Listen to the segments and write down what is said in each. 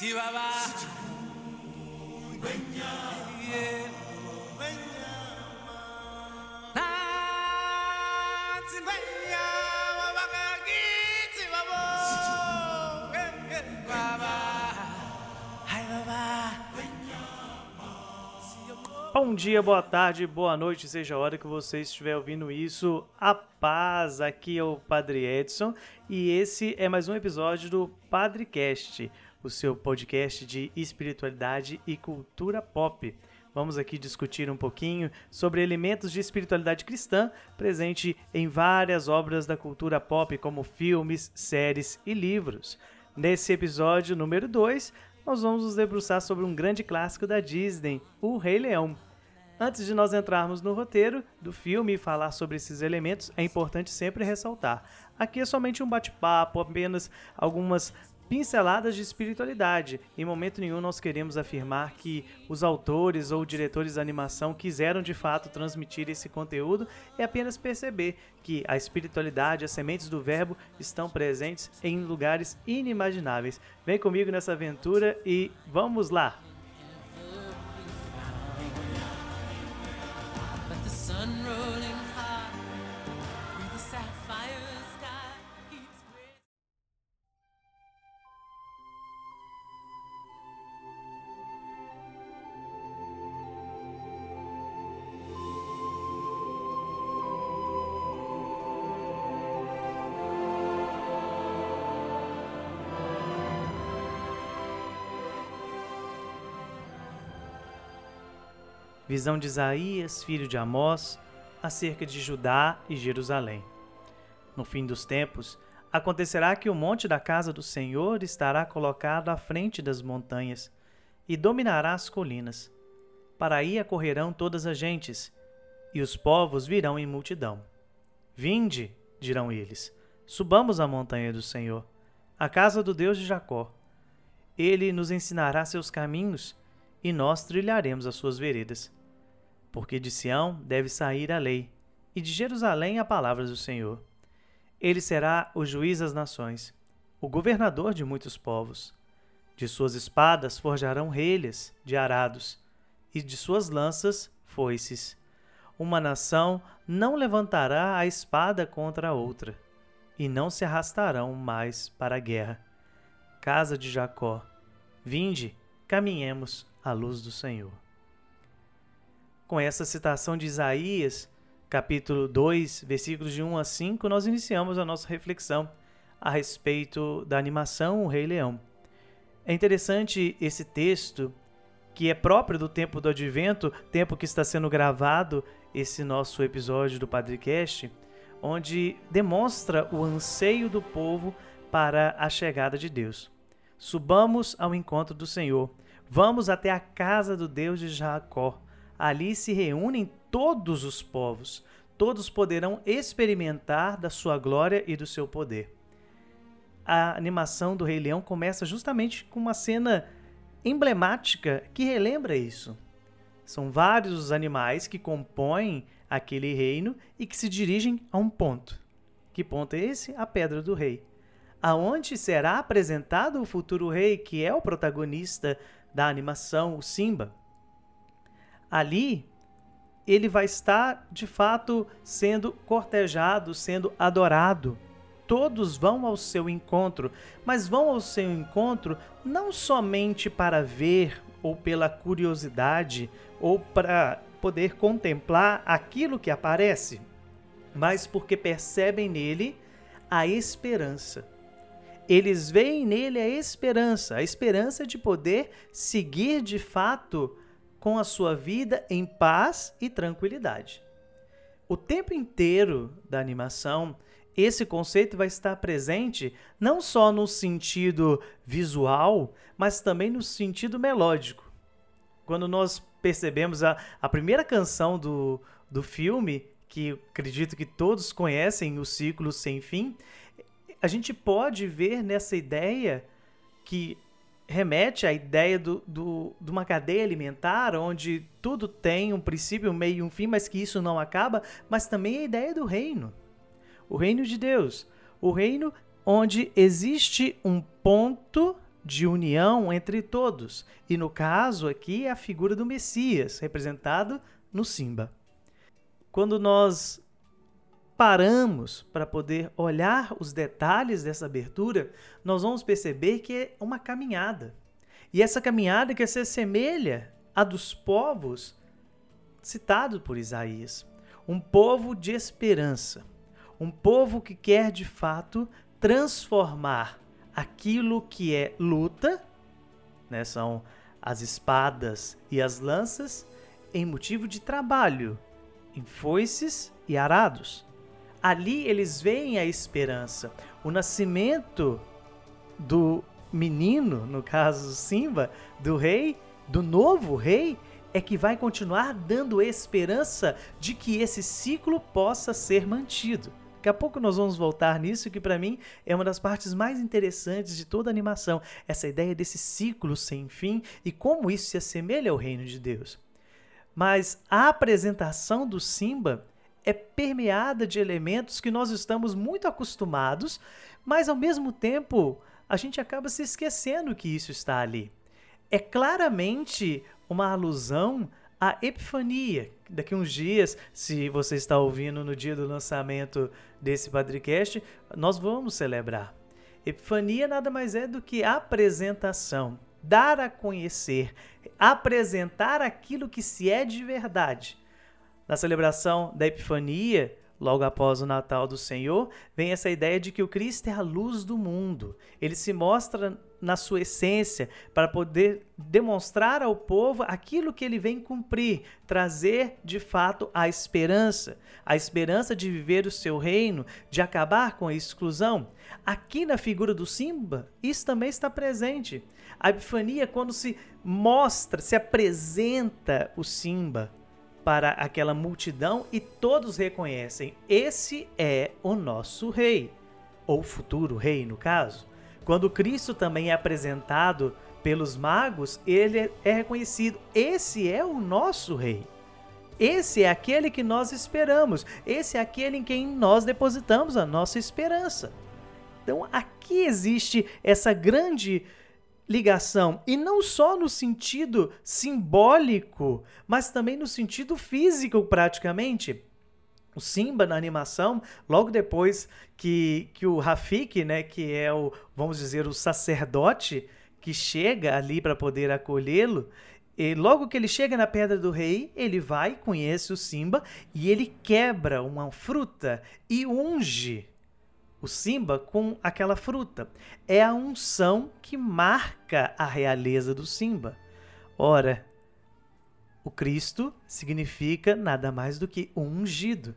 Chihuahua. Yeah. Bom dia, boa tarde, boa noite, seja a hora que você estiver ouvindo isso. A paz, aqui é o Padre Edson e esse é mais um episódio do Padrecast, o seu podcast de espiritualidade e cultura pop. Vamos aqui discutir um pouquinho sobre elementos de espiritualidade cristã presente em várias obras da cultura pop, como filmes, séries e livros. Nesse episódio número 2, nós vamos nos debruçar sobre um grande clássico da Disney, O Rei Leão. Antes de nós entrarmos no roteiro do filme e falar sobre esses elementos, é importante sempre ressaltar: aqui é somente um bate-papo, apenas algumas pinceladas de espiritualidade. Em momento nenhum nós queremos afirmar que os autores ou diretores da animação quiseram de fato transmitir esse conteúdo, é apenas perceber que a espiritualidade, as sementes do verbo estão presentes em lugares inimagináveis. Vem comigo nessa aventura e vamos lá! sun rolling high through the sapphire. Visão de Isaías, filho de Amós, acerca de Judá e Jerusalém. No fim dos tempos, acontecerá que o monte da casa do Senhor estará colocado à frente das montanhas e dominará as colinas. Para aí acorrerão todas as gentes, e os povos virão em multidão. Vinde, dirão eles, subamos à montanha do Senhor, à casa do Deus de Jacó. Ele nos ensinará seus caminhos, e nós trilharemos as suas veredas porque de Sião deve sair a lei, e de Jerusalém a palavra do Senhor. Ele será o juiz das nações, o governador de muitos povos. De suas espadas forjarão relhas de arados, e de suas lanças foices. Uma nação não levantará a espada contra a outra, e não se arrastarão mais para a guerra. Casa de Jacó, vinde, caminhemos à luz do Senhor com essa citação de Isaías, capítulo 2, versículos de 1 a 5, nós iniciamos a nossa reflexão a respeito da animação O Rei Leão. É interessante esse texto, que é próprio do tempo do advento, tempo que está sendo gravado esse nosso episódio do Padrecast, onde demonstra o anseio do povo para a chegada de Deus. Subamos ao encontro do Senhor. Vamos até a casa do Deus de Jacó Ali se reúnem todos os povos, todos poderão experimentar da sua glória e do seu poder. A animação do Rei Leão começa justamente com uma cena emblemática que relembra isso. São vários os animais que compõem aquele reino e que se dirigem a um ponto. Que ponto é esse? A Pedra do Rei. Aonde será apresentado o futuro rei, que é o protagonista da animação, o Simba ali ele vai estar de fato sendo cortejado, sendo adorado. Todos vão ao seu encontro, mas vão ao seu encontro não somente para ver ou pela curiosidade ou para poder contemplar aquilo que aparece, mas porque percebem nele a esperança. Eles veem nele a esperança, a esperança de poder seguir de fato com a sua vida em paz e tranquilidade. O tempo inteiro da animação, esse conceito vai estar presente não só no sentido visual, mas também no sentido melódico. Quando nós percebemos a, a primeira canção do, do filme, que acredito que todos conhecem, o Ciclo Sem Fim, a gente pode ver nessa ideia que remete à ideia do, do, de uma cadeia alimentar onde tudo tem um princípio, um meio e um fim, mas que isso não acaba, mas também a ideia do reino. O reino de Deus. O reino onde existe um ponto de união entre todos. E no caso aqui é a figura do Messias, representado no Simba. Quando nós paramos para poder olhar os detalhes dessa abertura, nós vamos perceber que é uma caminhada. E essa caminhada que se assemelha à dos povos citados por Isaías. Um povo de esperança. Um povo que quer de fato transformar aquilo que é luta, né, são as espadas e as lanças, em motivo de trabalho, em foices e arados. Ali eles veem a esperança, o nascimento do menino, no caso Simba, do rei, do novo rei, é que vai continuar dando esperança de que esse ciclo possa ser mantido. Daqui a pouco nós vamos voltar nisso, que para mim é uma das partes mais interessantes de toda a animação, essa ideia desse ciclo sem fim e como isso se assemelha ao reino de Deus. Mas a apresentação do Simba é permeada de elementos que nós estamos muito acostumados, mas ao mesmo tempo a gente acaba se esquecendo que isso está ali. É claramente uma alusão à Epifania. Daqui uns dias, se você está ouvindo no dia do lançamento desse Padrecast, nós vamos celebrar. Epifania nada mais é do que apresentação, dar a conhecer, apresentar aquilo que se é de verdade. Na celebração da Epifania, logo após o Natal do Senhor, vem essa ideia de que o Cristo é a luz do mundo. Ele se mostra na sua essência para poder demonstrar ao povo aquilo que ele vem cumprir, trazer de fato a esperança, a esperança de viver o seu reino, de acabar com a exclusão. Aqui na figura do Simba, isso também está presente. A epifania, quando se mostra, se apresenta o Simba, para aquela multidão e todos reconhecem: esse é o nosso rei, ou futuro rei, no caso. Quando Cristo também é apresentado pelos magos, ele é reconhecido: esse é o nosso rei. Esse é aquele que nós esperamos, esse é aquele em quem nós depositamos a nossa esperança. Então aqui existe essa grande ligação, e não só no sentido simbólico, mas também no sentido físico, praticamente. O Simba na animação, logo depois que, que o Rafik, né, que é o, vamos dizer, o sacerdote que chega ali para poder acolhê-lo, e logo que ele chega na Pedra do Rei, ele vai, conhece o Simba e ele quebra uma fruta e unge o Simba com aquela fruta. É a unção que marca a realeza do Simba. Ora, o Cristo significa nada mais do que ungido.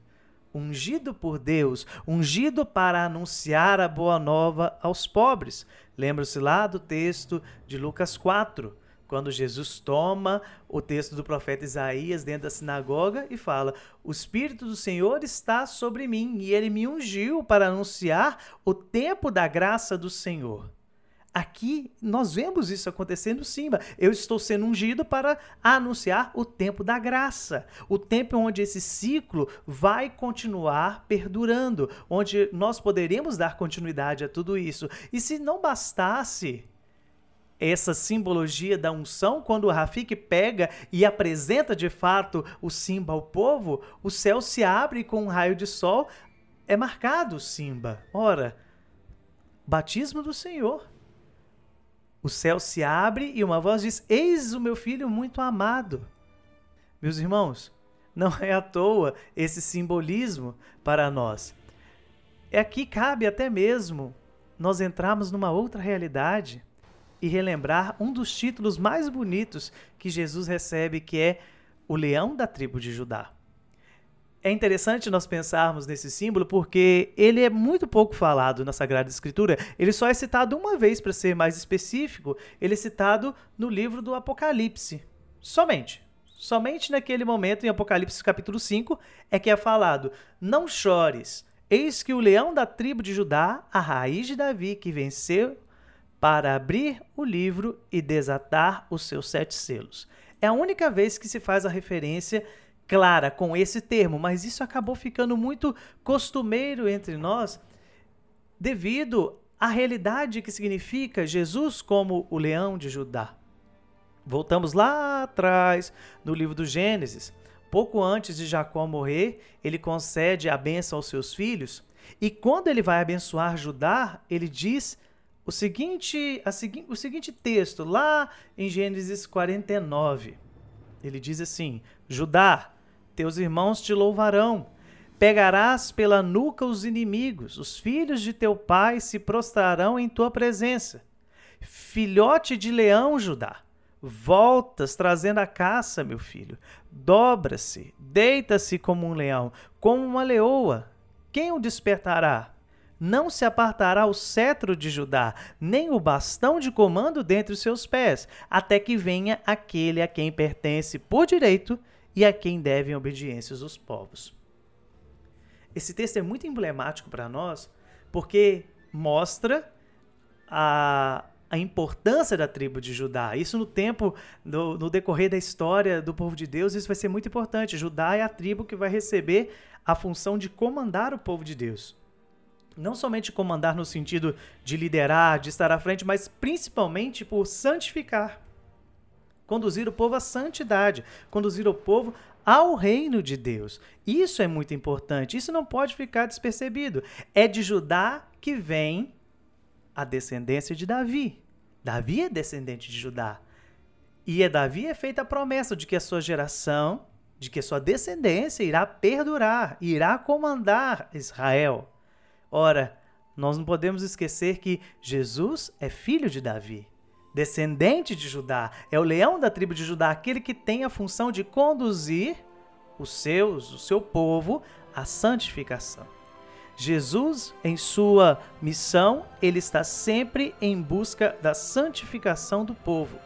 Ungido por Deus, ungido para anunciar a boa nova aos pobres. Lembra-se lá do texto de Lucas 4 quando Jesus toma o texto do profeta Isaías dentro da sinagoga e fala: O Espírito do Senhor está sobre mim e ele me ungiu para anunciar o tempo da graça do Senhor. Aqui nós vemos isso acontecendo sim. Eu estou sendo ungido para anunciar o tempo da graça, o tempo onde esse ciclo vai continuar perdurando, onde nós poderemos dar continuidade a tudo isso. E se não bastasse essa simbologia da unção, quando o Rafik pega e apresenta de fato o Simba ao povo, o céu se abre com um raio de sol, é marcado Simba. Ora, batismo do Senhor. O céu se abre e uma voz diz: Eis o meu filho muito amado. Meus irmãos, não é à toa esse simbolismo para nós. É aqui cabe até mesmo nós entrarmos numa outra realidade e relembrar um dos títulos mais bonitos que Jesus recebe, que é o leão da tribo de Judá. É interessante nós pensarmos nesse símbolo porque ele é muito pouco falado na Sagrada Escritura. Ele só é citado uma vez, para ser mais específico, ele é citado no livro do Apocalipse. Somente. Somente naquele momento, em Apocalipse capítulo 5, é que é falado: Não chores, eis que o leão da tribo de Judá, a raiz de Davi, que venceu para abrir o livro e desatar os seus sete selos. É a única vez que se faz a referência clara com esse termo, mas isso acabou ficando muito costumeiro entre nós devido à realidade que significa Jesus como o leão de Judá. Voltamos lá atrás no livro do Gênesis. Pouco antes de Jacó morrer, ele concede a bênção aos seus filhos. E quando ele vai abençoar Judá, ele diz o seguinte, a segui o seguinte texto, lá em Gênesis 49. Ele diz assim: Judá, teus irmãos te louvarão. Pegarás pela nuca os inimigos, os filhos de teu pai se prostrarão em tua presença. Filhote de leão, Judá, voltas trazendo a caça, meu filho. Dobra-se, deita-se como um leão, como uma leoa. Quem o despertará? Não se apartará o cetro de Judá, nem o bastão de comando dentre os seus pés, até que venha aquele a quem pertence por direito e a quem devem obediência os povos. Esse texto é muito emblemático para nós, porque mostra a, a importância da tribo de Judá. Isso no tempo, no, no, decorrer da história do povo de Deus, isso vai ser muito importante. Judá é a tribo que vai receber a função de comandar o povo de Deus. Não somente comandar no sentido de liderar, de estar à frente, mas principalmente por santificar. Conduzir o povo à santidade, conduzir o povo ao reino de Deus. Isso é muito importante, isso não pode ficar despercebido. É de Judá que vem a descendência de Davi. Davi é descendente de Judá. E é Davi é feita a promessa de que a sua geração, de que a sua descendência irá perdurar, irá comandar Israel. Ora, nós não podemos esquecer que Jesus é filho de Davi descendente de Judá, é o leão da tribo de Judá, aquele que tem a função de conduzir os seus, o seu povo à santificação. Jesus, em sua missão, ele está sempre em busca da santificação do povo.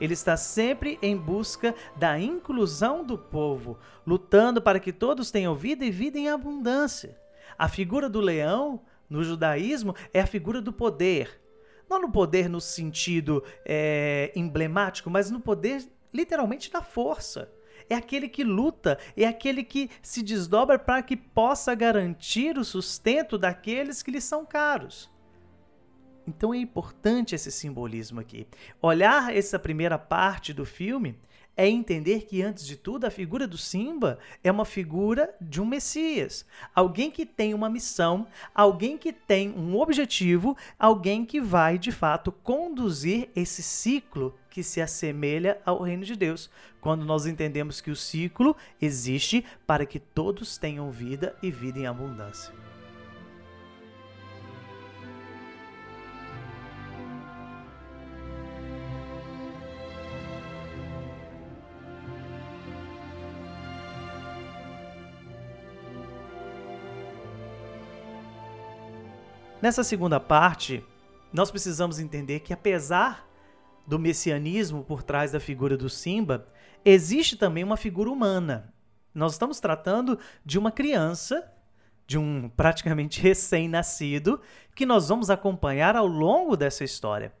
Ele está sempre em busca da inclusão do povo, lutando para que todos tenham vida e vida em abundância. A figura do leão no judaísmo é a figura do poder, não no poder no sentido é, emblemático, mas no poder literalmente da força. É aquele que luta, é aquele que se desdobra para que possa garantir o sustento daqueles que lhe são caros. Então é importante esse simbolismo aqui. Olhar essa primeira parte do filme é entender que, antes de tudo, a figura do Simba é uma figura de um Messias. Alguém que tem uma missão, alguém que tem um objetivo, alguém que vai, de fato, conduzir esse ciclo que se assemelha ao reino de Deus. Quando nós entendemos que o ciclo existe para que todos tenham vida e vida em abundância. Nessa segunda parte, nós precisamos entender que, apesar do messianismo por trás da figura do Simba, existe também uma figura humana. Nós estamos tratando de uma criança, de um praticamente recém-nascido, que nós vamos acompanhar ao longo dessa história.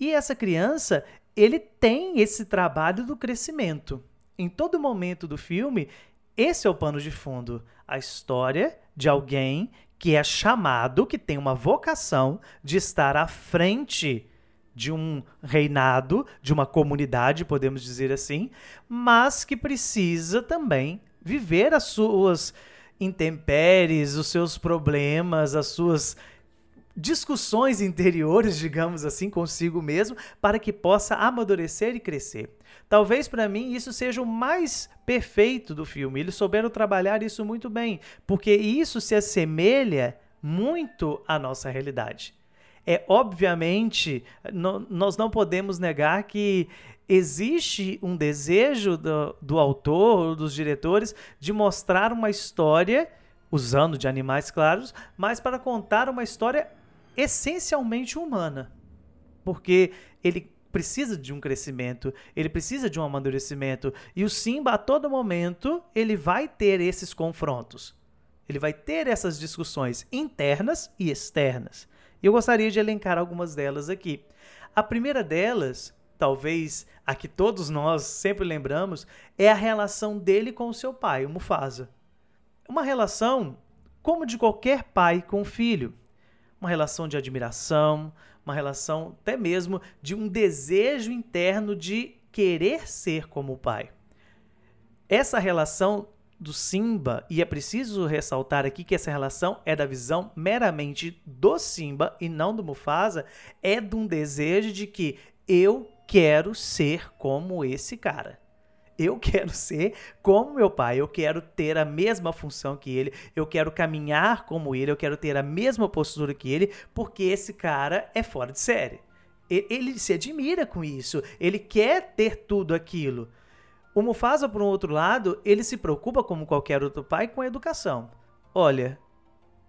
E essa criança, ele tem esse trabalho do crescimento. Em todo momento do filme, esse é o pano de fundo, a história de alguém que é chamado, que tem uma vocação de estar à frente de um reinado, de uma comunidade, podemos dizer assim, mas que precisa também viver as suas intempéries, os seus problemas, as suas discussões interiores, digamos assim, consigo mesmo, para que possa amadurecer e crescer. Talvez para mim isso seja o mais perfeito do filme. Eles souberam trabalhar isso muito bem, porque isso se assemelha muito à nossa realidade. É obviamente, no, nós não podemos negar que existe um desejo do, do autor, dos diretores, de mostrar uma história, usando de animais claros, mas para contar uma história essencialmente humana. Porque ele precisa de um crescimento, ele precisa de um amadurecimento. E o Simba, a todo momento, ele vai ter esses confrontos. Ele vai ter essas discussões internas e externas. E eu gostaria de elencar algumas delas aqui. A primeira delas, talvez a que todos nós sempre lembramos, é a relação dele com o seu pai, o Mufasa. Uma relação como de qualquer pai com filho. Uma relação de admiração, uma relação até mesmo de um desejo interno de querer ser como o pai. Essa relação do Simba, e é preciso ressaltar aqui que essa relação é da visão meramente do Simba e não do Mufasa, é de um desejo de que eu quero ser como esse cara. Eu quero ser como meu pai, eu quero ter a mesma função que ele, eu quero caminhar como ele, eu quero ter a mesma postura que ele, porque esse cara é fora de série. Ele se admira com isso, ele quer ter tudo aquilo. O Mufasa, por um outro lado, ele se preocupa, como qualquer outro pai, com a educação. Olha,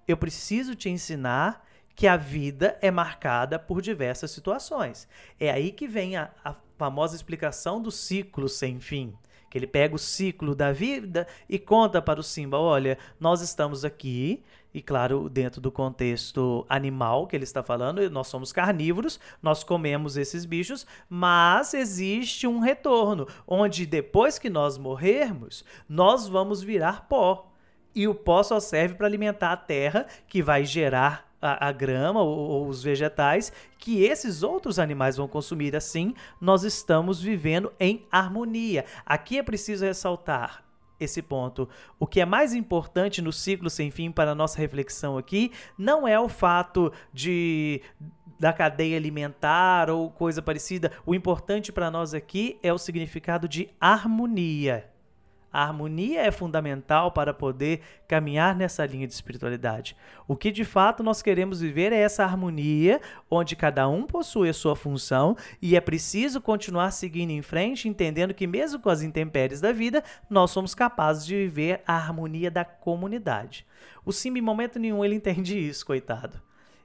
eu preciso te ensinar que a vida é marcada por diversas situações. É aí que vem a, a famosa explicação do ciclo sem fim. Que ele pega o ciclo da vida e conta para o Simba: olha, nós estamos aqui, e claro, dentro do contexto animal que ele está falando, nós somos carnívoros, nós comemos esses bichos, mas existe um retorno, onde depois que nós morrermos, nós vamos virar pó. E o pó só serve para alimentar a terra, que vai gerar a, a grama ou, ou, os vegetais que esses outros animais vão consumir. Assim, nós estamos vivendo em harmonia. Aqui é preciso ressaltar esse ponto. O que é mais importante no ciclo sem fim para a nossa reflexão aqui não é o fato de da cadeia alimentar ou coisa parecida. O importante para nós aqui é o significado de harmonia. A harmonia é fundamental para poder caminhar nessa linha de espiritualidade. O que de fato nós queremos viver é essa harmonia, onde cada um possui a sua função e é preciso continuar seguindo em frente, entendendo que, mesmo com as intempéries da vida, nós somos capazes de viver a harmonia da comunidade. O Simba, em momento nenhum, ele entende isso, coitado.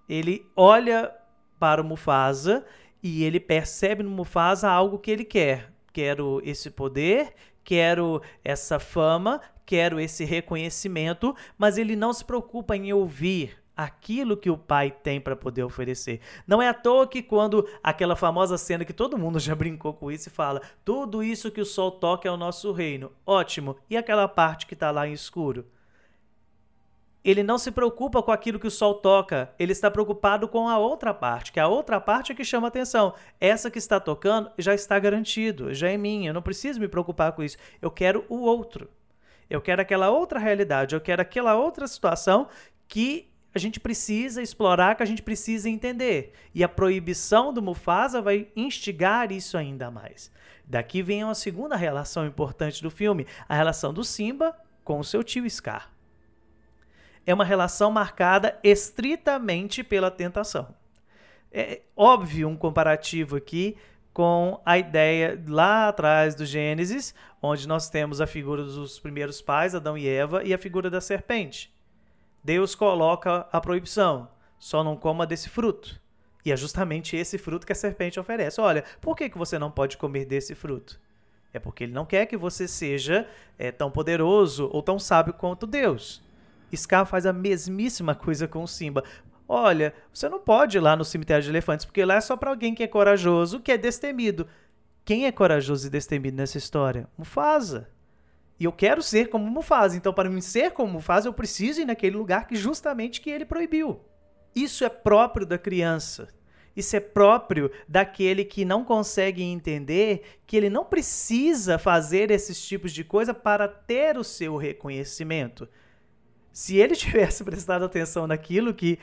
Ele olha para o Mufasa e ele percebe no Mufasa algo que ele quer. Quero esse poder, quero essa fama, quero esse reconhecimento, mas ele não se preocupa em ouvir aquilo que o pai tem para poder oferecer. Não é à toa que quando aquela famosa cena que todo mundo já brincou com isso e fala: "Tudo isso que o sol toca é o nosso reino". Ótimo. E aquela parte que está lá em escuro? Ele não se preocupa com aquilo que o sol toca, ele está preocupado com a outra parte, que a outra parte é que chama atenção. Essa que está tocando já está garantido, já é minha, eu não preciso me preocupar com isso. Eu quero o outro. Eu quero aquela outra realidade, eu quero aquela outra situação que a gente precisa explorar, que a gente precisa entender. E a proibição do Mufasa vai instigar isso ainda mais. Daqui vem uma segunda relação importante do filme, a relação do Simba com o seu tio Scar é uma relação marcada estritamente pela tentação. É óbvio um comparativo aqui com a ideia lá atrás do Gênesis, onde nós temos a figura dos primeiros pais, Adão e Eva, e a figura da serpente. Deus coloca a proibição: só não coma desse fruto. E é justamente esse fruto que a serpente oferece. Olha, por que, que você não pode comer desse fruto? É porque ele não quer que você seja é, tão poderoso ou tão sábio quanto Deus. Scar faz a mesmíssima coisa com o Simba. Olha, você não pode ir lá no cemitério de elefantes, porque lá é só para alguém que é corajoso, que é destemido. Quem é corajoso e destemido nessa história? Mufasa. E eu quero ser como Mufasa. Então, para mim ser como Mufasa, eu preciso ir naquele lugar que justamente que ele proibiu. Isso é próprio da criança. Isso é próprio daquele que não consegue entender que ele não precisa fazer esses tipos de coisa para ter o seu reconhecimento. Se ele tivesse prestado atenção naquilo que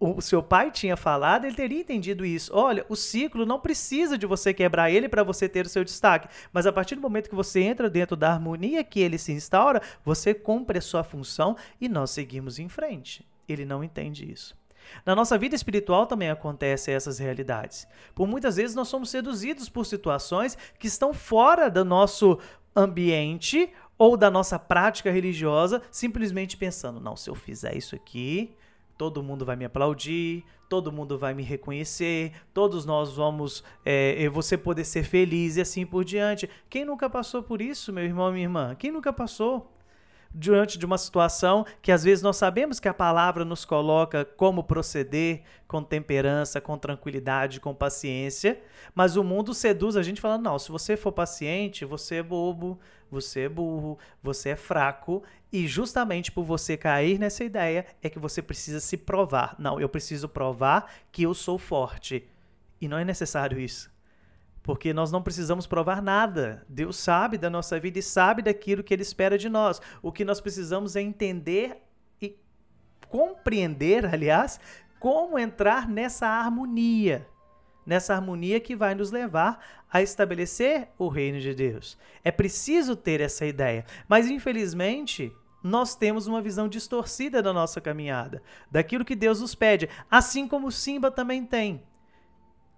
o seu pai tinha falado, ele teria entendido isso. Olha, o ciclo não precisa de você quebrar ele para você ter o seu destaque, mas a partir do momento que você entra dentro da harmonia que ele se instaura, você cumpre a sua função e nós seguimos em frente. Ele não entende isso. Na nossa vida espiritual também acontecem essas realidades. Por muitas vezes nós somos seduzidos por situações que estão fora do nosso ambiente ou da nossa prática religiosa, simplesmente pensando: não, se eu fizer isso aqui, todo mundo vai me aplaudir, todo mundo vai me reconhecer, todos nós vamos, é, você poder ser feliz e assim por diante. Quem nunca passou por isso, meu irmão, minha irmã? Quem nunca passou? diante de uma situação que às vezes nós sabemos que a palavra nos coloca como proceder com temperança, com tranquilidade, com paciência, mas o mundo seduz a gente falando: não, se você for paciente, você é bobo, você é burro, você é fraco, e justamente por você cair nessa ideia é que você precisa se provar. Não, eu preciso provar que eu sou forte. E não é necessário isso. Porque nós não precisamos provar nada. Deus sabe da nossa vida e sabe daquilo que Ele espera de nós. O que nós precisamos é entender e compreender, aliás, como entrar nessa harmonia nessa harmonia que vai nos levar a estabelecer o reino de Deus. É preciso ter essa ideia, mas infelizmente nós temos uma visão distorcida da nossa caminhada, daquilo que Deus nos pede, assim como Simba também tem.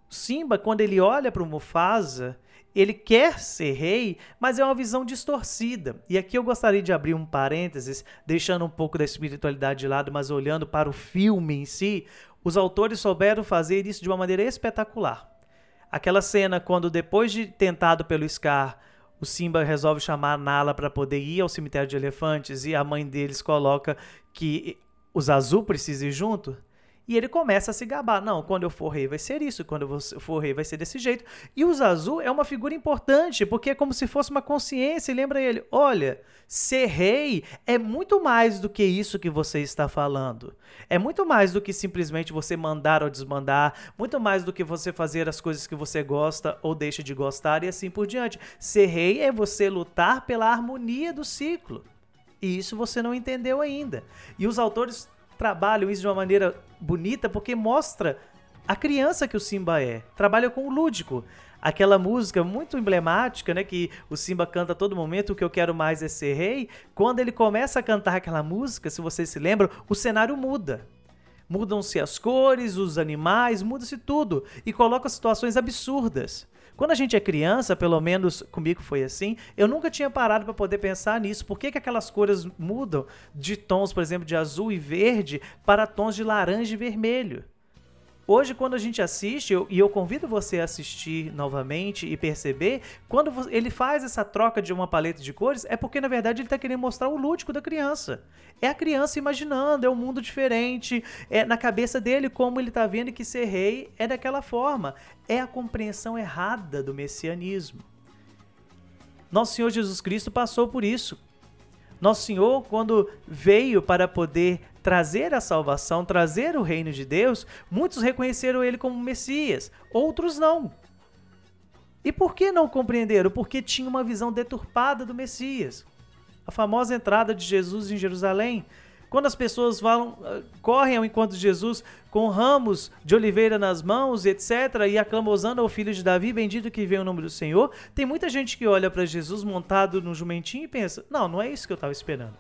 Simba, quando ele olha para o Mufasa, ele quer ser rei, mas é uma visão distorcida. E aqui eu gostaria de abrir um parênteses, deixando um pouco da espiritualidade de lado, mas olhando para o filme em si. Os autores souberam fazer isso de uma maneira espetacular. Aquela cena quando, depois de tentado pelo Scar, o Simba resolve chamar a Nala para poder ir ao cemitério de elefantes e a mãe deles coloca que os Azul precisam ir junto. E ele começa a se gabar. Não, quando eu for rei vai ser isso, quando eu for rei vai ser desse jeito. E o Zazu é uma figura importante, porque é como se fosse uma consciência e lembra ele: olha, ser rei é muito mais do que isso que você está falando. É muito mais do que simplesmente você mandar ou desmandar, muito mais do que você fazer as coisas que você gosta ou deixa de gostar e assim por diante. Ser rei é você lutar pela harmonia do ciclo. E isso você não entendeu ainda. E os autores trabalham isso de uma maneira bonita porque mostra a criança que o Simba é. Trabalha com o lúdico. Aquela música muito emblemática, né, que o Simba canta a todo momento, o que eu quero mais é ser rei. Quando ele começa a cantar aquela música, se vocês se lembram, o cenário muda. Mudam-se as cores, os animais, muda-se tudo e coloca situações absurdas. Quando a gente é criança, pelo menos comigo foi assim, eu nunca tinha parado para poder pensar nisso. Por que, que aquelas cores mudam de tons, por exemplo, de azul e verde para tons de laranja e vermelho? Hoje, quando a gente assiste, eu, e eu convido você a assistir novamente e perceber, quando ele faz essa troca de uma paleta de cores, é porque na verdade ele está querendo mostrar o lúdico da criança. É a criança imaginando, é um mundo diferente, é na cabeça dele como ele está vendo que ser rei é daquela forma. É a compreensão errada do messianismo. Nosso Senhor Jesus Cristo passou por isso. Nosso Senhor, quando veio para poder trazer a salvação, trazer o reino de Deus, muitos reconheceram ele como Messias, outros não. E por que não compreenderam? Porque tinha uma visão deturpada do Messias. A famosa entrada de Jesus em Jerusalém, quando as pessoas ah, correm ao encontro de Jesus com ramos de oliveira nas mãos, etc., e aclamosando ao filho de Davi, bendito que vem o nome do Senhor, tem muita gente que olha para Jesus montado no jumentinho e pensa: não, não é isso que eu estava esperando.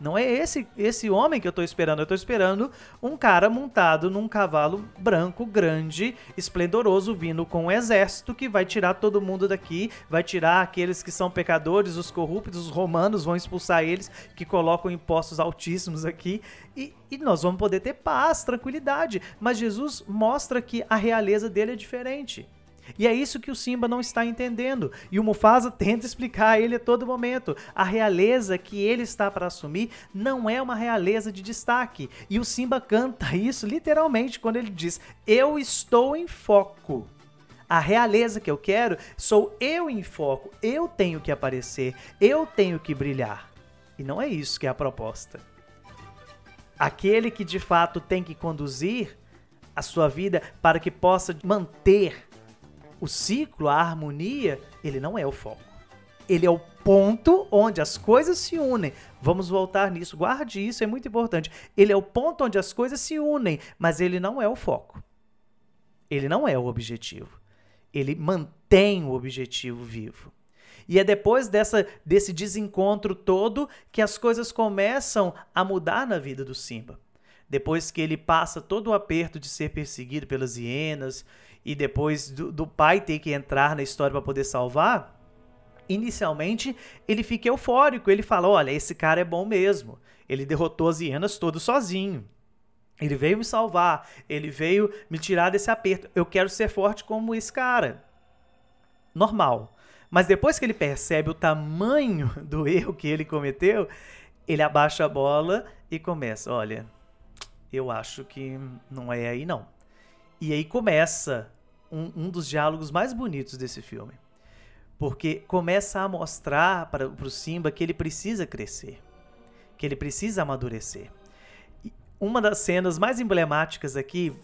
Não é esse esse homem que eu estou esperando. Eu estou esperando um cara montado num cavalo branco, grande, esplendoroso, vindo com um exército que vai tirar todo mundo daqui, vai tirar aqueles que são pecadores, os corruptos, os romanos vão expulsar eles, que colocam impostos altíssimos aqui, e, e nós vamos poder ter paz, tranquilidade. Mas Jesus mostra que a realeza dele é diferente. E é isso que o Simba não está entendendo. E o Mufasa tenta explicar a ele a todo momento. A realeza que ele está para assumir não é uma realeza de destaque. E o Simba canta isso literalmente quando ele diz: Eu estou em foco. A realeza que eu quero sou eu em foco. Eu tenho que aparecer. Eu tenho que brilhar. E não é isso que é a proposta. Aquele que de fato tem que conduzir a sua vida para que possa manter o ciclo, a harmonia, ele não é o foco. Ele é o ponto onde as coisas se unem. Vamos voltar nisso, guarde isso, é muito importante. Ele é o ponto onde as coisas se unem, mas ele não é o foco. Ele não é o objetivo. Ele mantém o objetivo vivo. E é depois dessa, desse desencontro todo que as coisas começam a mudar na vida do Simba. Depois que ele passa todo o aperto de ser perseguido pelas hienas, e depois do, do pai ter que entrar na história para poder salvar, inicialmente ele fica eufórico. Ele fala: Olha, esse cara é bom mesmo. Ele derrotou as hienas todo sozinho. Ele veio me salvar. Ele veio me tirar desse aperto. Eu quero ser forte como esse cara. Normal. Mas depois que ele percebe o tamanho do erro que ele cometeu, ele abaixa a bola e começa: Olha, eu acho que não é aí não. E aí começa um, um dos diálogos mais bonitos desse filme. porque começa a mostrar para o Simba que ele precisa crescer, que ele precisa amadurecer. E uma das cenas mais emblemáticas aqui,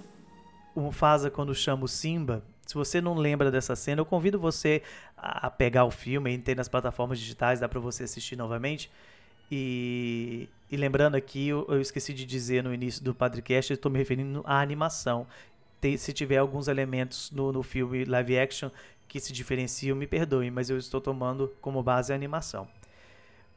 o Mufasa quando chama o Simba, se você não lembra dessa cena, eu convido você a pegar o filme, tem nas plataformas digitais, dá para você assistir novamente. E, e lembrando aqui, eu, eu, esqueci de dizer no início do Padrecast, eu estou me referindo à animação. Tem, se tiver alguns elementos no, no filme live action que se diferenciam, me perdoem, mas eu estou tomando como base a animação.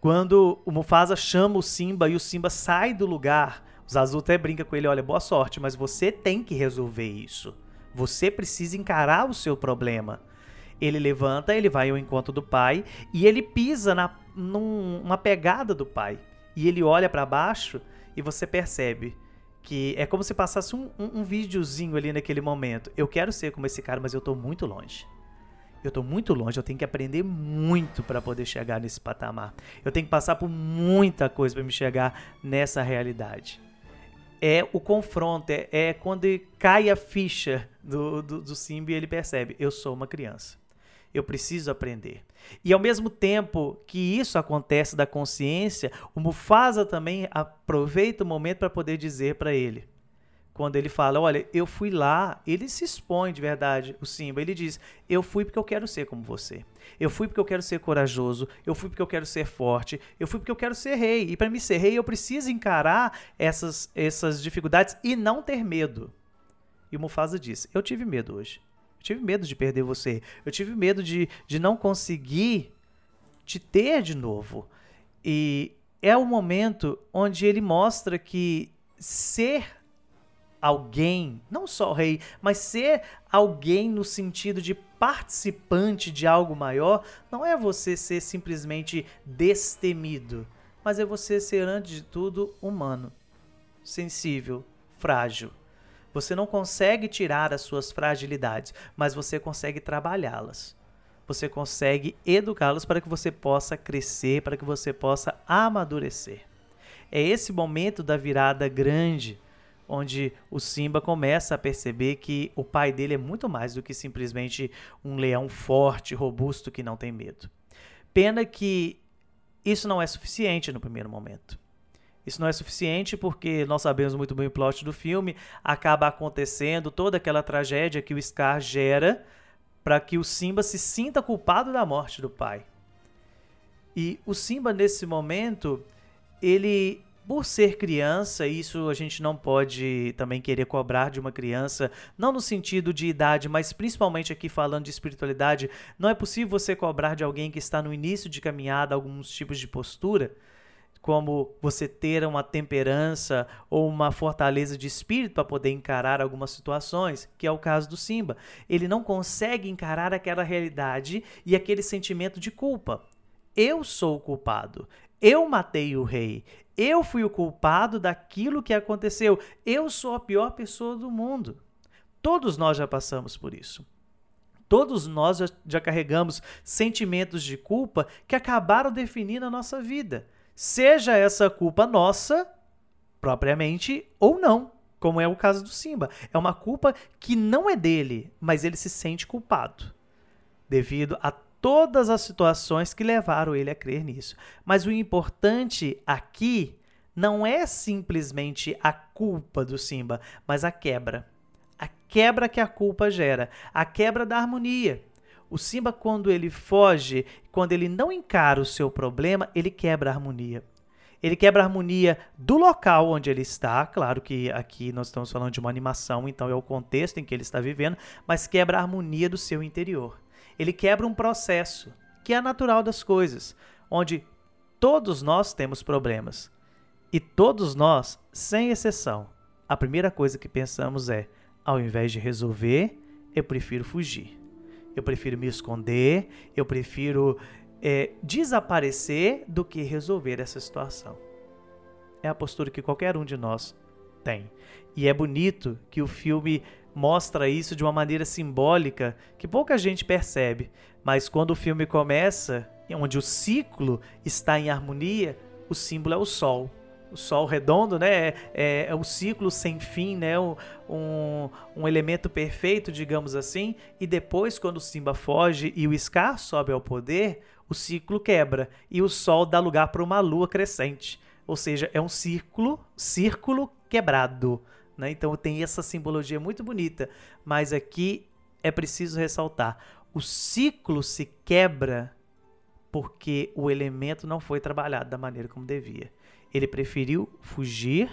Quando o Mufasa chama o Simba e o Simba sai do lugar, o Zazu até brinca com ele, olha, boa sorte, mas você tem que resolver isso. Você precisa encarar o seu problema. Ele levanta, ele vai ao encontro do pai e ele pisa na, numa pegada do pai. E ele olha para baixo e você percebe que é como se passasse um, um, um videozinho ali naquele momento. Eu quero ser como esse cara, mas eu tô muito longe. Eu tô muito longe, eu tenho que aprender muito para poder chegar nesse patamar. Eu tenho que passar por muita coisa para me chegar nessa realidade. É o confronto, é, é quando cai a ficha do, do, do Simba e ele percebe: eu sou uma criança. Eu preciso aprender. E ao mesmo tempo que isso acontece da consciência, o Mufasa também aproveita o momento para poder dizer para ele: quando ele fala, olha, eu fui lá, ele se expõe de verdade, o Simba. Ele diz: Eu fui porque eu quero ser como você. Eu fui porque eu quero ser corajoso. Eu fui porque eu quero ser forte. Eu fui porque eu quero ser rei. E para me ser rei, eu preciso encarar essas, essas dificuldades e não ter medo. E o Mufasa diz: Eu tive medo hoje. Tive medo de perder você. Eu tive medo de, de não conseguir te ter de novo. E é o momento onde ele mostra que ser alguém, não só rei, mas ser alguém no sentido de participante de algo maior, não é você ser simplesmente destemido, mas é você ser, antes de tudo, humano, sensível, frágil. Você não consegue tirar as suas fragilidades, mas você consegue trabalhá-las. Você consegue educá-las para que você possa crescer, para que você possa amadurecer. É esse momento da virada grande onde o Simba começa a perceber que o pai dele é muito mais do que simplesmente um leão forte, robusto que não tem medo. Pena que isso não é suficiente no primeiro momento. Isso não é suficiente porque nós sabemos muito bem o plot do filme, acaba acontecendo toda aquela tragédia que o Scar gera para que o Simba se sinta culpado da morte do pai. E o Simba nesse momento, ele por ser criança, isso a gente não pode também querer cobrar de uma criança, não no sentido de idade, mas principalmente aqui falando de espiritualidade, não é possível você cobrar de alguém que está no início de caminhada alguns tipos de postura, como você ter uma temperança ou uma fortaleza de espírito para poder encarar algumas situações, que é o caso do Simba. Ele não consegue encarar aquela realidade e aquele sentimento de culpa. Eu sou o culpado. Eu matei o rei. Eu fui o culpado daquilo que aconteceu. Eu sou a pior pessoa do mundo. Todos nós já passamos por isso. Todos nós já, carregamos sentimentos de culpa que acabaram definindo a nossa vida. Seja essa culpa nossa, propriamente, ou não, como é o caso do Simba. É uma culpa que não é dele, mas ele se sente culpado devido a todas as situações que levaram ele a crer nisso. Mas o importante aqui não é simplesmente a culpa do Simba, mas a quebra. A quebra que a culpa gera, a quebra da harmonia. O Simba, quando ele foge, quando ele não encara o seu problema, ele quebra a harmonia. Ele quebra a harmonia do local onde ele está. Claro que aqui nós estamos falando de uma animação, então é o contexto em que ele está vivendo, mas quebra a harmonia do seu interior ele quebra um processo que é natural das coisas, onde todos nós temos problemas. E todos nós, sem exceção, a primeira coisa que pensamos é: ao invés de resolver, eu prefiro fugir. Eu prefiro me esconder, eu prefiro é, desaparecer do que resolver essa situação. É a postura que qualquer um de nós tem. E é bonito que o filme mostra isso de uma maneira simbólica que pouca gente percebe, mas quando o filme começa, onde o ciclo está em harmonia, o símbolo é o sol. O sol redondo, né? É, é o ciclo sem fim, né? Um, um, um, elemento perfeito, digamos assim. E depois, quando o Simba foge e o Scar sobe ao poder, o ciclo quebra e o sol dá lugar para uma lua crescente. Ou seja, é um círculo, círculo quebrado. Né? Então tem essa simbologia muito bonita. Mas aqui é preciso ressaltar: o ciclo se quebra porque o elemento não foi trabalhado da maneira como devia. Ele preferiu fugir,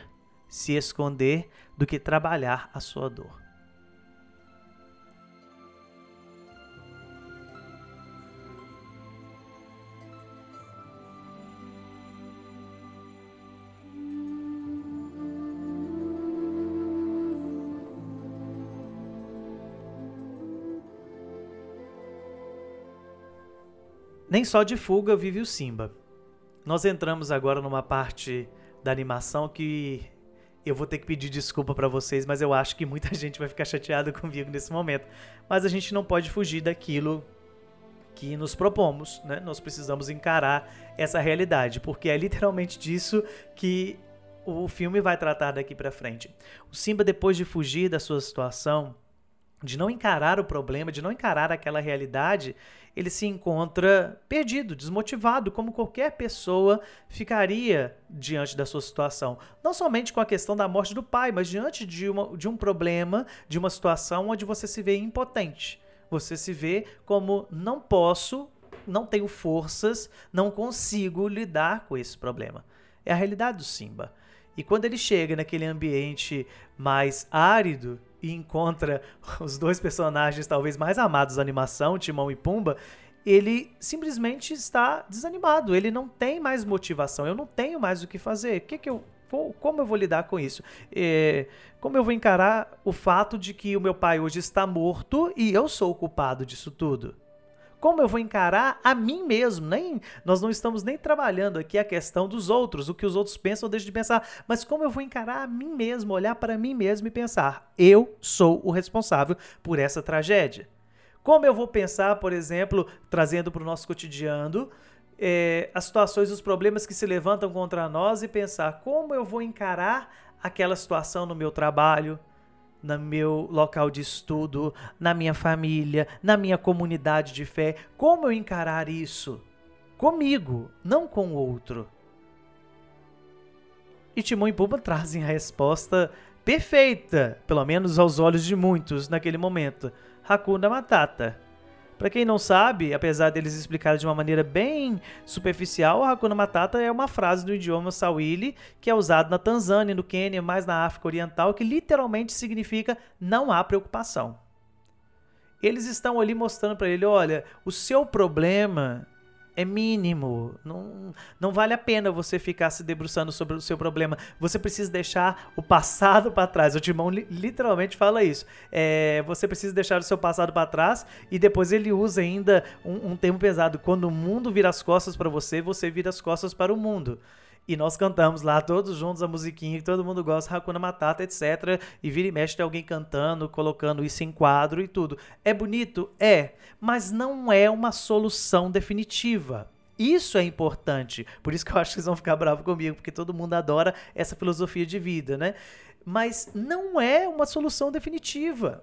se esconder, do que trabalhar a sua dor. Nem só de fuga vive o Simba. Nós entramos agora numa parte da animação que eu vou ter que pedir desculpa para vocês, mas eu acho que muita gente vai ficar chateada comigo nesse momento. Mas a gente não pode fugir daquilo que nos propomos, né? Nós precisamos encarar essa realidade, porque é literalmente disso que o filme vai tratar daqui para frente. O Simba depois de fugir da sua situação, de não encarar o problema, de não encarar aquela realidade, ele se encontra perdido, desmotivado, como qualquer pessoa ficaria diante da sua situação. Não somente com a questão da morte do pai, mas diante de, uma, de um problema, de uma situação onde você se vê impotente. Você se vê como não posso, não tenho forças, não consigo lidar com esse problema. É a realidade do Simba. E quando ele chega naquele ambiente mais árido, e encontra os dois personagens talvez mais amados da animação, Timão e Pumba, ele simplesmente está desanimado, ele não tem mais motivação, eu não tenho mais o que fazer. O que, que eu como eu vou lidar com isso? É, como eu vou encarar o fato de que o meu pai hoje está morto e eu sou o culpado disso tudo? Como eu vou encarar a mim mesmo. Nem nós não estamos nem trabalhando aqui a questão dos outros, o que os outros pensam ou deixam de pensar, mas como eu vou encarar a mim mesmo, olhar para mim mesmo e pensar, eu sou o responsável por essa tragédia. Como eu vou pensar, por exemplo, trazendo para o nosso cotidiano, é, as situações, os problemas que se levantam contra nós e pensar como eu vou encarar aquela situação no meu trabalho, no meu local de estudo, na minha família, na minha comunidade de fé. Como eu encarar isso? Comigo, não com o outro. E Timão e Pumba trazem a resposta perfeita, pelo menos aos olhos de muitos naquele momento. Hakuna Matata. Para quem não sabe, apesar deles explicarem de uma maneira bem superficial, Hakuna Matata é uma frase do idioma Swahili que é usado na Tanzânia, no Quênia, mais na África Oriental, que literalmente significa não há preocupação. Eles estão ali mostrando para ele, olha, o seu problema é mínimo. Não, não vale a pena você ficar se debruçando sobre o seu problema. Você precisa deixar o passado para trás. O Timão li, literalmente fala isso. É, você precisa deixar o seu passado para trás e depois ele usa ainda um, um termo pesado. Quando o mundo vira as costas para você, você vira as costas para o mundo. E nós cantamos lá todos juntos a musiquinha que todo mundo gosta, Hakuna Matata, etc. E vira e mexe tem alguém cantando, colocando isso em quadro e tudo. É bonito? É, mas não é uma solução definitiva. Isso é importante. Por isso que eu acho que vocês vão ficar bravos comigo, porque todo mundo adora essa filosofia de vida, né? Mas não é uma solução definitiva.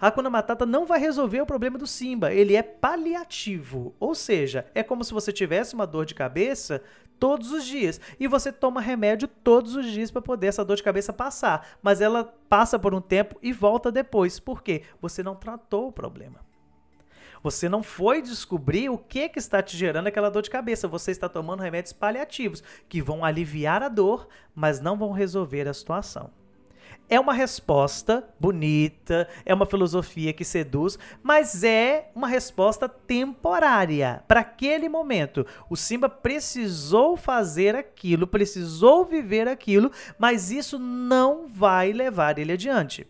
Hakuna Matata não vai resolver o problema do Simba, ele é paliativo. Ou seja, é como se você tivesse uma dor de cabeça todos os dias e você toma remédio todos os dias para poder essa dor de cabeça passar, mas ela passa por um tempo e volta depois. Por quê? Você não tratou o problema. Você não foi descobrir o que, que está te gerando aquela dor de cabeça. Você está tomando remédios paliativos que vão aliviar a dor, mas não vão resolver a situação. É uma resposta bonita, é uma filosofia que seduz, mas é uma resposta temporária para aquele momento. O Simba precisou fazer aquilo, precisou viver aquilo, mas isso não vai levar ele adiante.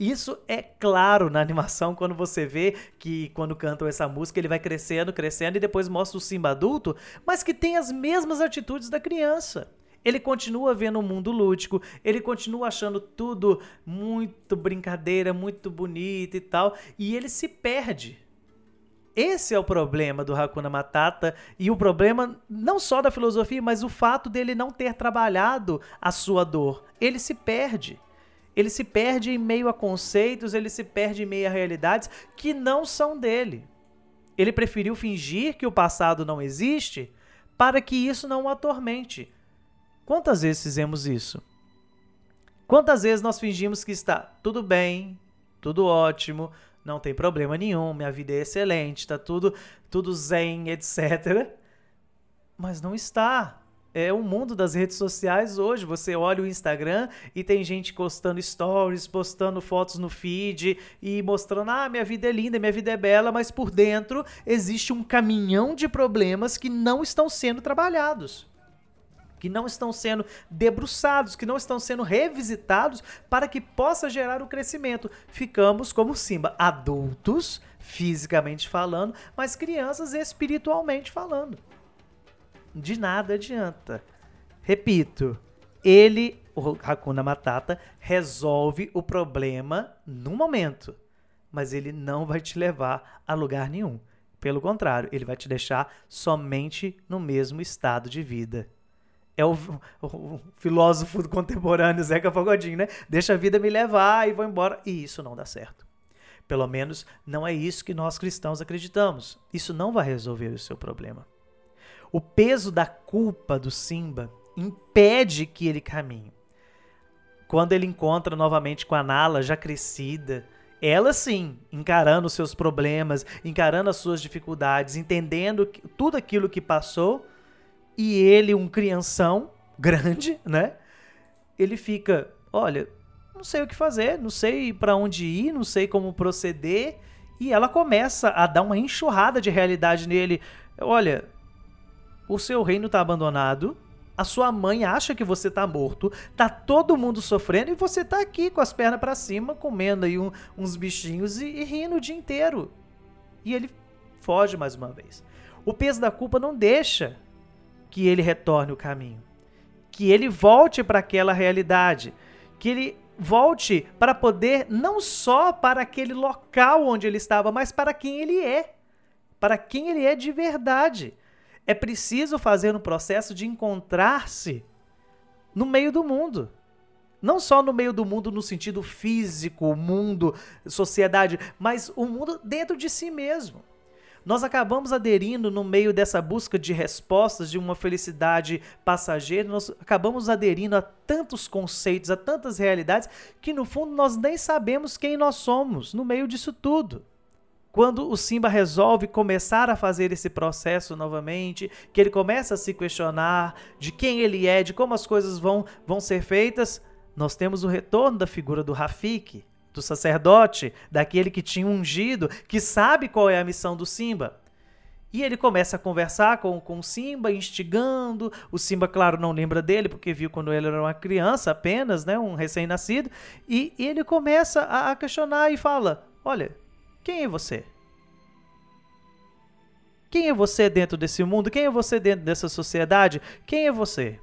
Isso é claro na animação quando você vê que quando cantam essa música ele vai crescendo, crescendo e depois mostra o Simba adulto, mas que tem as mesmas atitudes da criança. Ele continua vendo o mundo lúdico, ele continua achando tudo muito brincadeira, muito bonito e tal, e ele se perde. Esse é o problema do Hakuna Matata e o problema não só da filosofia, mas o fato dele não ter trabalhado a sua dor. Ele se perde. Ele se perde em meio a conceitos, ele se perde em meio a realidades que não são dele. Ele preferiu fingir que o passado não existe para que isso não o atormente. Quantas vezes fizemos isso? Quantas vezes nós fingimos que está tudo bem, tudo ótimo, não tem problema nenhum, minha vida é excelente, está tudo, tudo zen, etc. Mas não está. É o mundo das redes sociais hoje. Você olha o Instagram e tem gente postando stories, postando fotos no feed e mostrando: ah, minha vida é linda, minha vida é bela, mas por dentro existe um caminhão de problemas que não estão sendo trabalhados que não estão sendo debruçados, que não estão sendo revisitados para que possa gerar o crescimento. Ficamos como Simba, adultos, fisicamente falando, mas crianças espiritualmente falando. De nada adianta. Repito, ele, o Hakuna Matata, resolve o problema no momento, mas ele não vai te levar a lugar nenhum. Pelo contrário, ele vai te deixar somente no mesmo estado de vida é o, o, filósofo contemporâneo Zeca Pagodinho, né? Deixa a vida me levar e vou embora. E isso não dá certo. Pelo menos não é isso que nós cristãos acreditamos. Isso não vai resolver o seu problema. O peso da culpa do Simba impede que ele caminhe. Quando ele encontra novamente com a Nala já crescida, ela sim, encarando os seus problemas, encarando as suas dificuldades, entendendo tudo aquilo que passou, e ele, um crianção grande, né? Ele fica, olha, não sei o que fazer, não sei para onde ir, não sei como proceder. E ela começa a dar uma enxurrada de realidade nele. Olha, o seu reino tá abandonado, a sua mãe acha que você tá morto, tá todo mundo sofrendo e você tá aqui com as pernas para cima, comendo aí um, uns bichinhos e, e rindo o dia inteiro. E ele foge mais uma vez. O peso da culpa não deixa que ele retorne o caminho, que ele volte para aquela realidade, que ele volte para poder não só para aquele local onde ele estava, mas para quem ele é, para quem ele é de verdade. É preciso fazer um processo de encontrar-se no meio do mundo. Não só no meio do mundo no sentido físico, mundo, sociedade, mas o mundo dentro de si mesmo nós acabamos aderindo no meio dessa busca de respostas, de uma felicidade passageira, nós acabamos aderindo a tantos conceitos, a tantas realidades, que no fundo nós nem sabemos quem nós somos no meio disso tudo. Quando o Simba resolve começar a fazer esse processo novamente, que ele começa a se questionar de quem ele é, de como as coisas vão, vão ser feitas, nós temos o retorno da figura do Rafik, do sacerdote, daquele que tinha ungido, que sabe qual é a missão do Simba. E ele começa a conversar com, com o Simba, instigando. O Simba, claro, não lembra dele, porque viu quando ele era uma criança apenas, né, um recém-nascido. E, e, ele começa a, a questionar e fala: Olha, quem é você? Quem é você dentro desse mundo? Quem é você dentro dessa sociedade? Quem é você?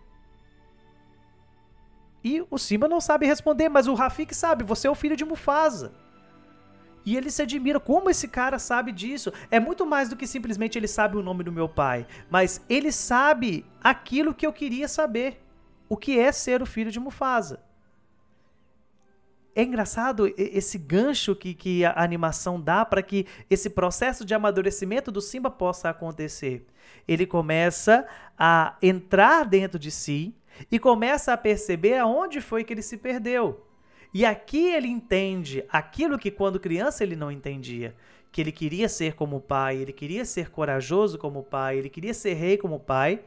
E o Simba não sabe responder, mas o Rafik sabe, você é o filho de Mufasa. E ele se admira, como esse cara sabe disso? É muito mais do que simplesmente ele sabe o nome do meu pai, mas ele sabe aquilo que eu queria saber, o que é ser o filho de Mufasa. É engraçado esse gancho que, que a animação dá para que esse processo de amadurecimento do Simba possa acontecer. Ele começa a entrar dentro de si, e começa a perceber aonde foi que ele se perdeu. E aqui ele entende aquilo que quando criança ele não entendia, que ele queria ser como o pai, ele queria ser corajoso como o pai, ele queria ser rei como o pai,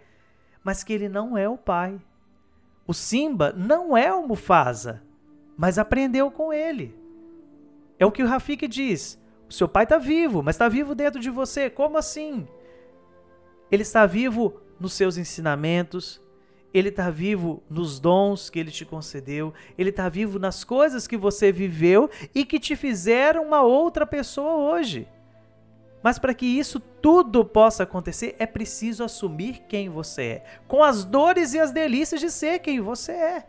mas que ele não é o pai. O Simba não é o Mufasa, mas aprendeu com ele. É o que o Rafik diz. O seu pai está vivo, mas está vivo dentro de você. Como assim? Ele está vivo nos seus ensinamentos, ele está vivo nos dons que ele te concedeu, ele está vivo nas coisas que você viveu e que te fizeram uma outra pessoa hoje. Mas para que isso tudo possa acontecer, é preciso assumir quem você é, com as dores e as delícias de ser quem você é,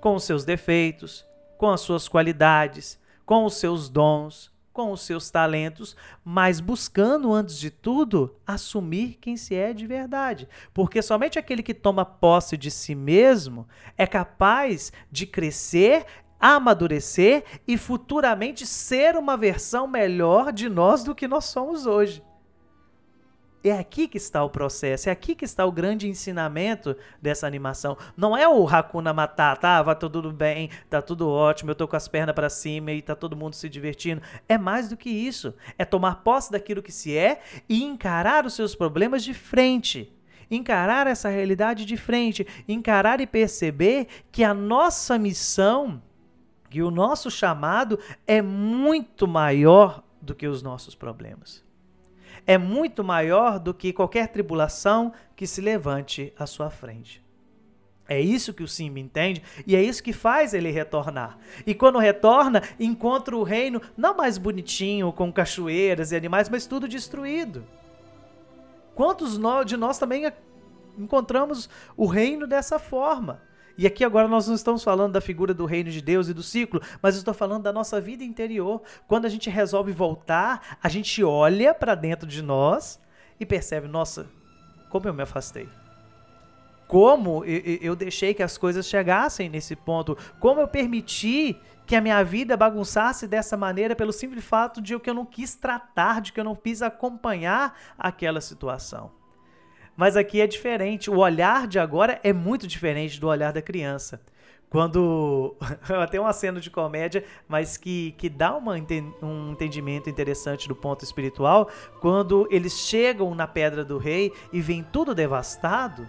com os seus defeitos, com as suas qualidades, com os seus dons, com os seus talentos, mas buscando, antes de tudo, assumir quem se é de verdade. Porque somente aquele que toma posse de si mesmo é capaz de crescer, amadurecer e futuramente ser uma versão melhor de nós do que nós somos hoje. É aqui que está o processo, é aqui que está o grande ensinamento dessa animação. Não é o Hakuna Matata, ah, vai tudo bem, tá tudo ótimo, eu tô com as pernas para cima e tá todo mundo se divertindo. É mais do que isso. É tomar posse daquilo que se é e encarar os seus problemas de frente. Encarar essa realidade de frente, encarar e perceber que a nossa missão, que o nosso chamado é muito maior do que os nossos problemas é muito maior do que qualquer tribulação que se levante à sua frente. É isso que o Simba entende e é isso que faz ele retornar. E quando retorna, encontra o reino não mais bonitinho, com cachoeiras e animais, mas tudo destruído. Quantos de nós também encontramos o reino dessa forma? E aqui agora nós não estamos falando da figura do reino de Deus e do ciclo, mas estou falando da nossa vida interior. Quando a gente resolve voltar, a gente olha para dentro de nós e percebe: nossa, como eu me afastei. Como eu deixei que as coisas chegassem nesse ponto. Como eu permiti que a minha vida bagunçasse dessa maneira pelo simples fato de que eu não quis tratar, de que eu não quis acompanhar aquela situação. Mas aqui é diferente. O olhar de agora é muito diferente do olhar da criança. Quando. Até uma cena de comédia, mas que, que dá uma, um entendimento interessante do ponto espiritual. Quando eles chegam na Pedra do Rei e vem tudo devastado.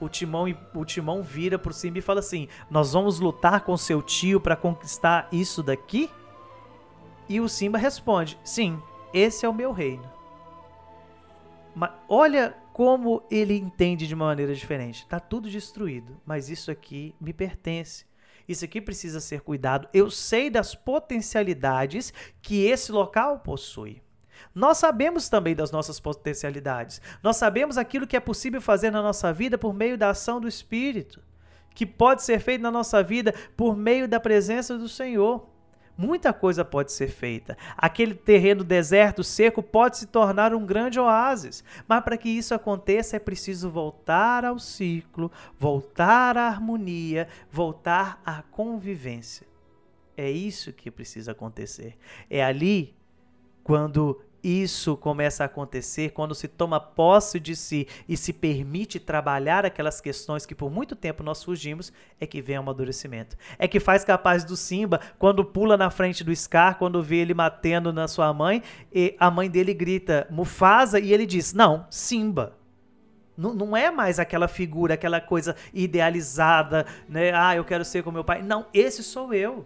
O Timão, o Timão vira por cima e fala assim: Nós vamos lutar com seu tio para conquistar isso daqui? E o Simba responde: Sim, esse é o meu reino. Mas olha como ele entende de uma maneira diferente. Está tudo destruído, mas isso aqui me pertence. Isso aqui precisa ser cuidado. Eu sei das potencialidades que esse local possui. Nós sabemos também das nossas potencialidades. Nós sabemos aquilo que é possível fazer na nossa vida por meio da ação do Espírito, que pode ser feito na nossa vida por meio da presença do Senhor. Muita coisa pode ser feita. Aquele terreno deserto, seco, pode se tornar um grande oásis. Mas para que isso aconteça, é preciso voltar ao ciclo, voltar à harmonia, voltar à convivência. É isso que precisa acontecer. É ali quando isso começa a acontecer quando se toma posse de si e se permite trabalhar aquelas questões que por muito tempo nós fugimos, é que vem o amadurecimento. É que faz capaz do Simba, quando pula na frente do Scar, quando vê ele matando na sua mãe, e a mãe dele grita Mufasa e ele diz: Não, Simba. Não, não é mais aquela figura, aquela coisa idealizada, né? Ah, eu quero ser como meu pai. Não, esse sou eu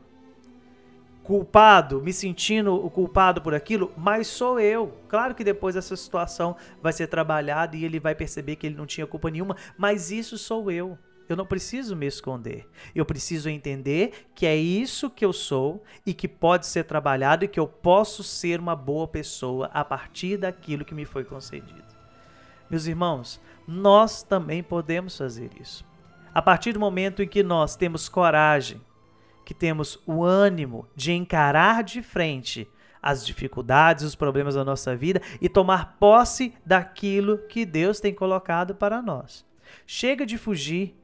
culpado, me sentindo o culpado por aquilo, mas sou eu. Claro que depois essa situação vai ser trabalhada e ele vai perceber que ele não tinha culpa nenhuma, mas isso sou eu. Eu não preciso me esconder. Eu preciso entender que é isso que eu sou e que pode ser trabalhado e que eu posso ser uma boa pessoa a partir daquilo que me foi concedido. Meus irmãos, nós também podemos fazer isso. A partir do momento em que nós temos coragem que temos o ânimo de encarar de frente as dificuldades, os problemas da nossa vida e tomar posse daquilo que Deus tem colocado para nós. Chega de fugir,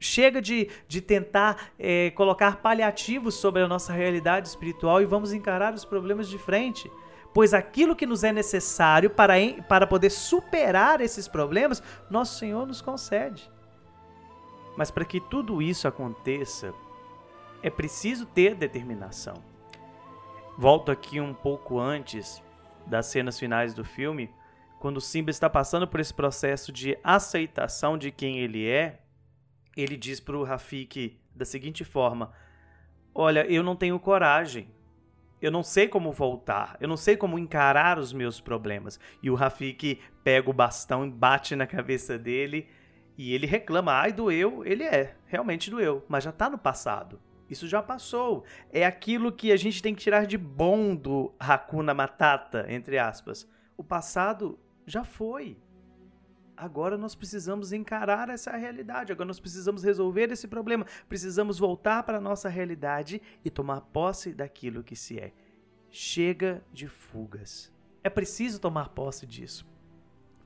chega de, de tentar é, colocar paliativos sobre a nossa realidade espiritual e vamos encarar os problemas de frente. Pois aquilo que nos é necessário para, para poder superar esses problemas, nosso Senhor nos concede. Mas para que tudo isso aconteça, é preciso ter determinação. Volto aqui um pouco antes das cenas finais do filme, quando Simba está passando por esse processo de aceitação de quem ele é, ele diz para o Rafik da seguinte forma: Olha, eu não tenho coragem. Eu não sei como voltar. Eu não sei como encarar os meus problemas. E o Rafik pega o bastão e bate na cabeça dele. E ele reclama: Ai, doeu. Ele é, realmente doeu. Mas já está no passado. Isso já passou. É aquilo que a gente tem que tirar de bom do Hakuna Matata, entre aspas. O passado já foi. Agora nós precisamos encarar essa realidade. Agora nós precisamos resolver esse problema. Precisamos voltar para a nossa realidade e tomar posse daquilo que se é. chega de fugas. É preciso tomar posse disso.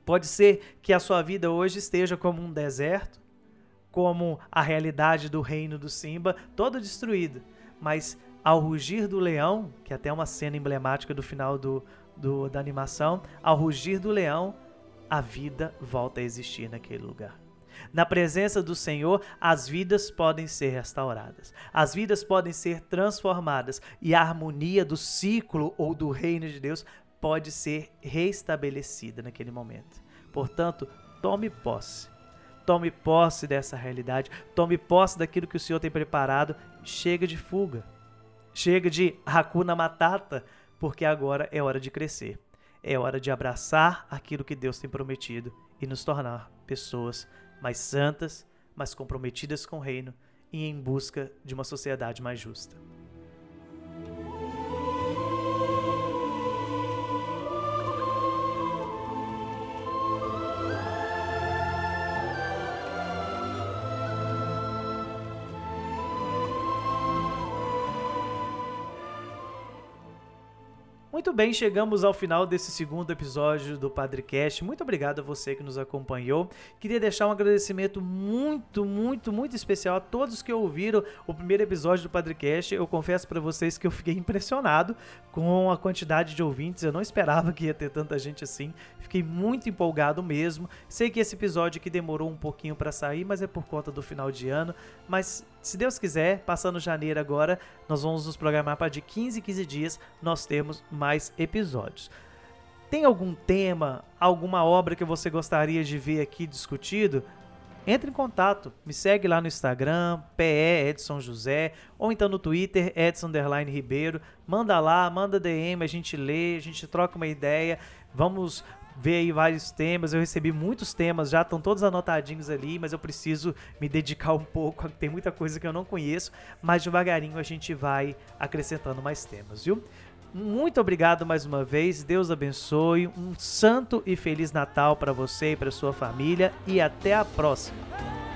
Pode ser que a sua vida hoje esteja como um deserto, como a realidade do reino do Simba, toda destruída. Mas ao rugir do leão, que é até uma cena emblemática do final do, do, da animação, ao rugir do leão, a vida volta a existir naquele lugar. Na presença do Senhor, as vidas podem ser restauradas, as vidas podem ser transformadas e a harmonia do ciclo ou do reino de Deus pode ser restabelecida naquele momento. Portanto, tome posse. Tome posse dessa realidade, tome posse daquilo que o Senhor tem preparado. Chega de fuga. Chega de Hakuna Matata, porque agora é hora de crescer. É hora de abraçar aquilo que Deus tem prometido e nos tornar pessoas mais santas, mais comprometidas com o reino e em busca de uma sociedade mais justa. Muito bem, chegamos ao final desse segundo episódio do Padrecast. Muito obrigado a você que nos acompanhou. Queria deixar um agradecimento muito, muito, muito especial a todos que ouviram o primeiro episódio do Padrecast. Eu confesso para vocês que eu fiquei impressionado com a quantidade de ouvintes. Eu não esperava que ia ter tanta gente assim. Fiquei muito empolgado mesmo. Sei que esse episódio aqui demorou um pouquinho para sair, mas é por conta do final de ano. Mas se Deus quiser, passando janeiro agora, nós vamos nos programar para de 15 em 15 dias nós termos mais episódios. Tem algum tema, alguma obra que você gostaria de ver aqui discutido? Entre em contato, me segue lá no Instagram, PE Edson José, ou então no Twitter, Edson Ribeiro. Manda lá, manda DM, a gente lê, a gente troca uma ideia. Vamos ver aí vários temas. Eu recebi muitos temas, já estão todos anotadinhos ali, mas eu preciso me dedicar um pouco. Tem muita coisa que eu não conheço, mas devagarinho a gente vai acrescentando mais temas, viu? Muito obrigado mais uma vez. Deus abençoe. Um santo e feliz Natal para você e para sua família e até a próxima.